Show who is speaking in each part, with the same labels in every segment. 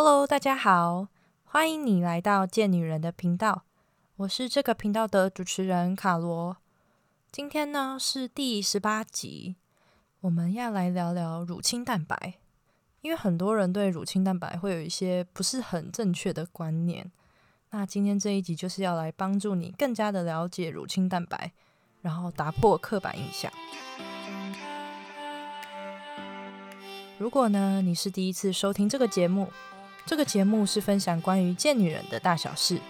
Speaker 1: Hello，大家好，欢迎你来到贱女人的频道，我是这个频道的主持人卡罗。今天呢是第十八集，我们要来聊聊乳清蛋白，因为很多人对乳清蛋白会有一些不是很正确的观念。那今天这一集就是要来帮助你更加的了解乳清蛋白，然后打破刻板印象。如果呢你是第一次收听这个节目，这个节目是分享关于健女人的大小事，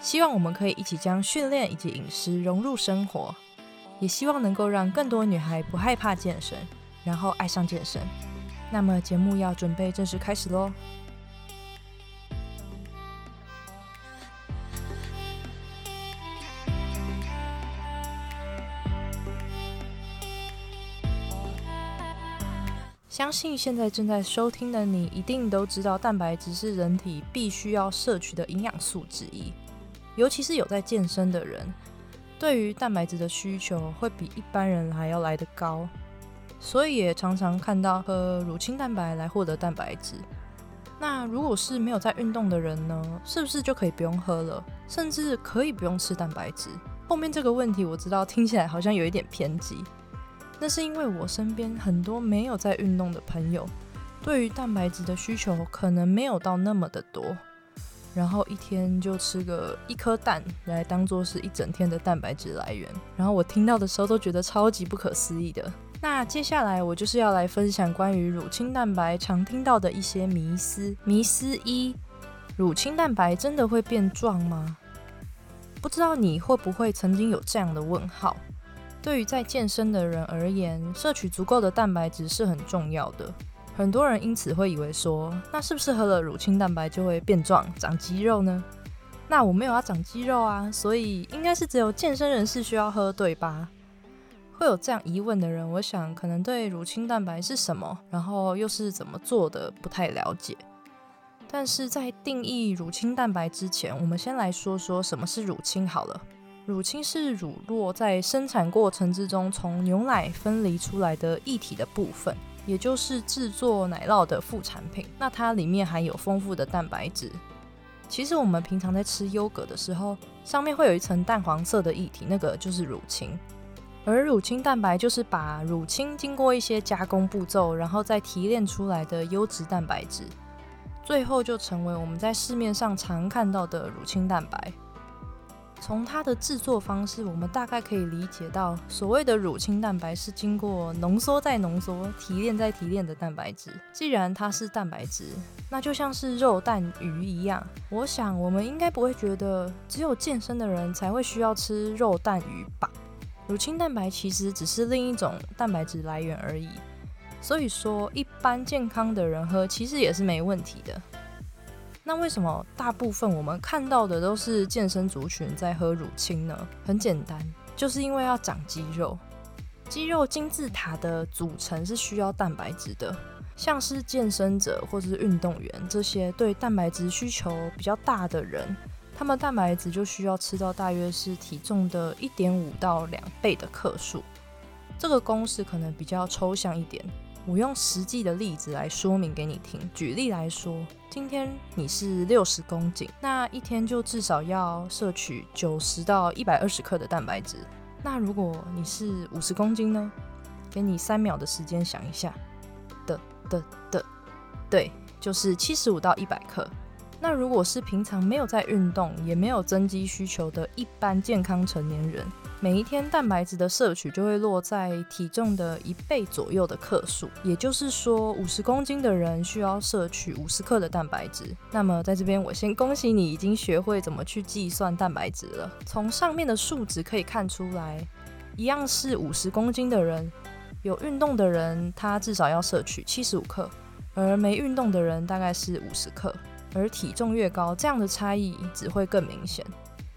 Speaker 1: 希望我们可以一起将训练以及饮食融入生活，也希望能够让更多女孩不害怕健身，然后爱上健身。那么节目要准备正式开始喽。相信现在正在收听的你，一定都知道蛋白质是人体必须要摄取的营养素之一。尤其是有在健身的人，对于蛋白质的需求会比一般人还要来得高，所以也常常看到喝乳清蛋白来获得蛋白质。那如果是没有在运动的人呢？是不是就可以不用喝了，甚至可以不用吃蛋白质？后面这个问题我知道听起来好像有一点偏激。那是因为我身边很多没有在运动的朋友，对于蛋白质的需求可能没有到那么的多，然后一天就吃个一颗蛋来当做是一整天的蛋白质来源，然后我听到的时候都觉得超级不可思议的。那接下来我就是要来分享关于乳清蛋白常听到的一些迷思。迷思一：乳清蛋白真的会变壮吗？不知道你会不会曾经有这样的问号？对于在健身的人而言，摄取足够的蛋白质是很重要的。很多人因此会以为说，那是不是喝了乳清蛋白就会变壮、长肌肉呢？那我没有要长肌肉啊，所以应该是只有健身人士需要喝，对吧？会有这样疑问的人，我想可能对乳清蛋白是什么，然后又是怎么做的不太了解。但是在定义乳清蛋白之前，我们先来说说什么是乳清好了。乳清是乳酪在生产过程之中从牛奶分离出来的液体的部分，也就是制作奶酪的副产品。那它里面含有丰富的蛋白质。其实我们平常在吃优格的时候，上面会有一层淡黄色的液体，那个就是乳清。而乳清蛋白就是把乳清经过一些加工步骤，然后再提炼出来的优质蛋白质，最后就成为我们在市面上常看到的乳清蛋白。从它的制作方式，我们大概可以理解到，所谓的乳清蛋白是经过浓缩再浓缩、提炼再提炼的蛋白质。既然它是蛋白质，那就像是肉、蛋、鱼一样。我想，我们应该不会觉得只有健身的人才会需要吃肉、蛋、鱼吧？乳清蛋白其实只是另一种蛋白质来源而已。所以说，一般健康的人喝，其实也是没问题的。那为什么大部分我们看到的都是健身族群在喝乳清呢？很简单，就是因为要长肌肉。肌肉金字塔的组成是需要蛋白质的，像是健身者或者是运动员这些对蛋白质需求比较大的人，他们蛋白质就需要吃到大约是体重的一点五到两倍的克数。这个公式可能比较抽象一点。我用实际的例子来说明给你听。举例来说，今天你是六十公斤，那一天就至少要摄取九十到一百二十克的蛋白质。那如果你是五十公斤呢？给你三秒的时间想一下。的的的，对，就是七十五到一百克。那如果是平常没有在运动，也没有增肌需求的一般健康成年人。每一天蛋白质的摄取就会落在体重的一倍左右的克数，也就是说，五十公斤的人需要摄取五十克的蛋白质。那么，在这边我先恭喜你已经学会怎么去计算蛋白质了。从上面的数值可以看出来，一样是五十公斤的人，有运动的人他至少要摄取七十五克，而没运动的人大概是五十克。而体重越高，这样的差异只会更明显。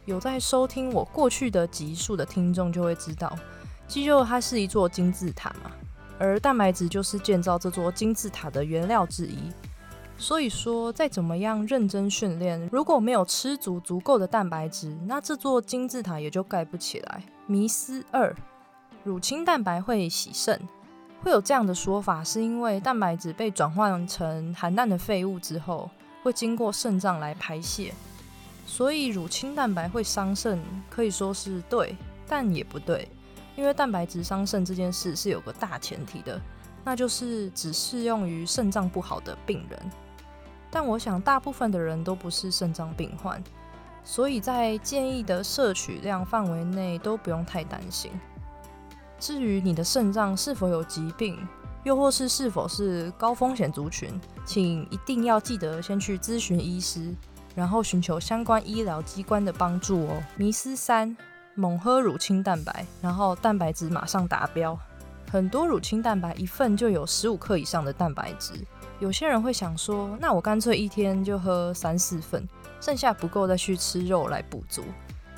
Speaker 1: 有在收听我过去的集数的听众就会知道，肌肉它是一座金字塔嘛，而蛋白质就是建造这座金字塔的原料之一。所以说，再怎么样认真训练，如果没有吃足足够的蛋白质，那这座金字塔也就盖不起来。迷思二：乳清蛋白会洗肾。会有这样的说法，是因为蛋白质被转换成含氮的废物之后。会经过肾脏来排泄，所以乳清蛋白会伤肾，可以说是对，但也不对，因为蛋白质伤肾这件事是有个大前提的，那就是只适用于肾脏不好的病人。但我想大部分的人都不是肾脏病患，所以在建议的摄取量范围内都不用太担心。至于你的肾脏是否有疾病，又或是是否是高风险族群，请一定要记得先去咨询医师，然后寻求相关医疗机关的帮助哦。迷思三：猛喝乳清蛋白，然后蛋白质马上达标。很多乳清蛋白一份就有十五克以上的蛋白质，有些人会想说，那我干脆一天就喝三四份，剩下不够再去吃肉来补足，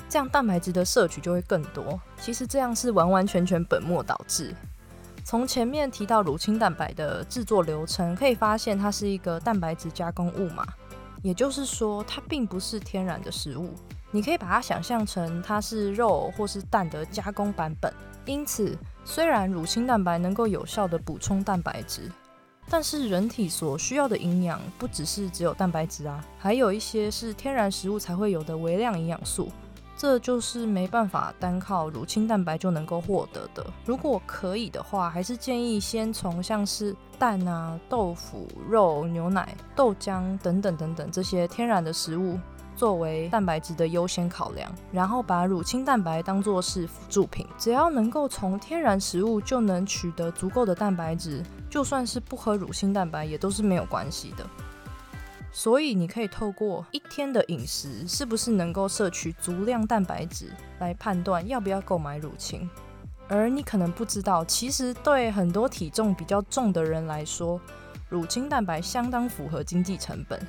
Speaker 1: 这样蛋白质的摄取就会更多。其实这样是完完全全本末倒置。从前面提到乳清蛋白的制作流程，可以发现它是一个蛋白质加工物嘛，也就是说它并不是天然的食物。你可以把它想象成它是肉或是蛋的加工版本。因此，虽然乳清蛋白能够有效的补充蛋白质，但是人体所需要的营养不只是只有蛋白质啊，还有一些是天然食物才会有的微量营养素。这就是没办法单靠乳清蛋白就能够获得的。如果可以的话，还是建议先从像是蛋啊、豆腐、肉、牛奶、豆浆等等等等这些天然的食物作为蛋白质的优先考量，然后把乳清蛋白当作是辅助品。只要能够从天然食物就能取得足够的蛋白质，就算是不喝乳清蛋白也都是没有关系的。所以你可以透过一天的饮食是不是能够摄取足量蛋白质来判断要不要购买乳清。而你可能不知道，其实对很多体重比较重的人来说，乳清蛋白相当符合经济成本。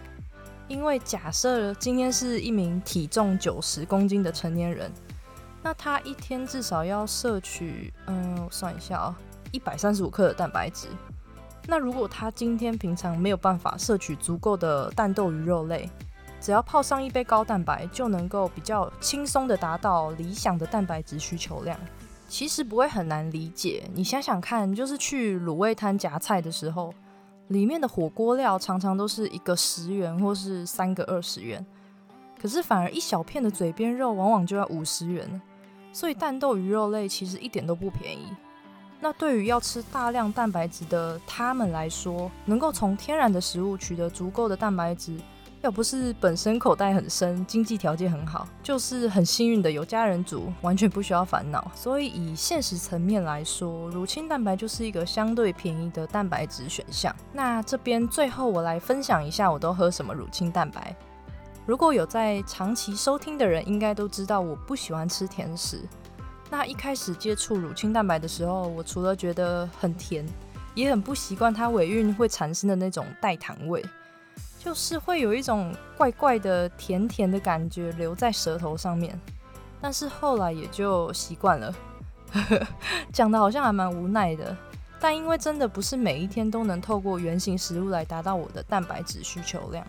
Speaker 1: 因为假设今天是一名体重九十公斤的成年人，那他一天至少要摄取，嗯，我算一下啊，一百三十五克的蛋白质。那如果他今天平常没有办法摄取足够的蛋豆鱼肉类，只要泡上一杯高蛋白，就能够比较轻松的达到理想的蛋白质需求量。其实不会很难理解，你想想看，就是去卤味摊夹菜的时候，里面的火锅料常常都是一个十元或是三个二十元，可是反而一小片的嘴边肉往往就要五十元，所以蛋豆鱼肉类其实一点都不便宜。那对于要吃大量蛋白质的他们来说，能够从天然的食物取得足够的蛋白质，要不是本身口袋很深，经济条件很好，就是很幸运的有家人煮，完全不需要烦恼。所以以现实层面来说，乳清蛋白就是一个相对便宜的蛋白质选项。那这边最后我来分享一下，我都喝什么乳清蛋白。如果有在长期收听的人，应该都知道我不喜欢吃甜食。那一开始接触乳清蛋白的时候，我除了觉得很甜，也很不习惯它尾韵会产生的那种代糖味，就是会有一种怪怪的甜甜的感觉留在舌头上面。但是后来也就习惯了，讲的好像还蛮无奈的。但因为真的不是每一天都能透过原型食物来达到我的蛋白质需求量，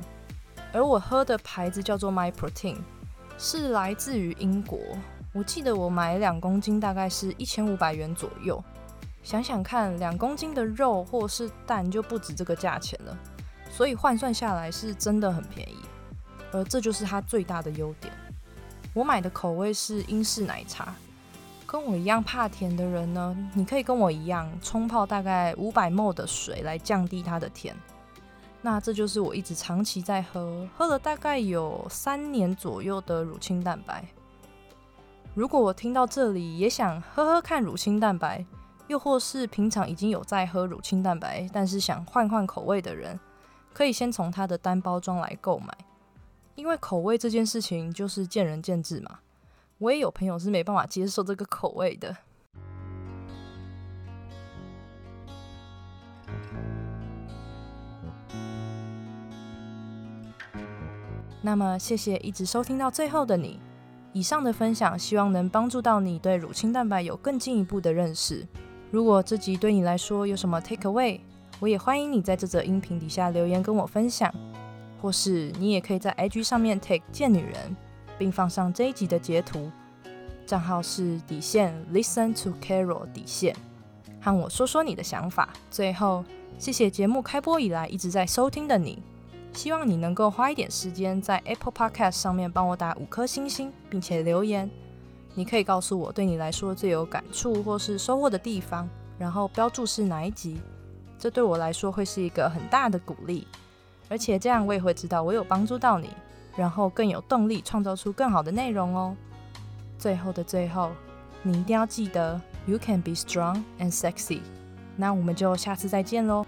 Speaker 1: 而我喝的牌子叫做 My Protein，是来自于英国。我记得我买两公斤大概是一千五百元左右，想想看，两公斤的肉或是蛋就不止这个价钱了，所以换算下来是真的很便宜，而这就是它最大的优点。我买的口味是英式奶茶，跟我一样怕甜的人呢，你可以跟我一样冲泡大概五百 m 的水来降低它的甜。那这就是我一直长期在喝，喝了大概有三年左右的乳清蛋白。如果我听到这里也想喝喝看乳清蛋白，又或是平常已经有在喝乳清蛋白，但是想换换口味的人，可以先从它的单包装来购买，因为口味这件事情就是见仁见智嘛。我也有朋友是没办法接受这个口味的。那么，谢谢一直收听到最后的你。以上的分享，希望能帮助到你对乳清蛋白有更进一步的认识。如果这集对你来说有什么 take away，我也欢迎你在这则音频底下留言跟我分享，或是你也可以在 IG 上面 take 贱女人，并放上这一集的截图，账号是底线 listen to Carol 底线，和我说说你的想法。最后，谢谢节目开播以来一直在收听的你。希望你能够花一点时间在 Apple Podcast 上面帮我打五颗星星，并且留言。你可以告诉我对你来说最有感触或是收获的地方，然后标注是哪一集。这对我来说会是一个很大的鼓励，而且这样我也会知道我有帮助到你，然后更有动力创造出更好的内容哦。最后的最后，你一定要记得，You can be strong and sexy。那我们就下次再见喽。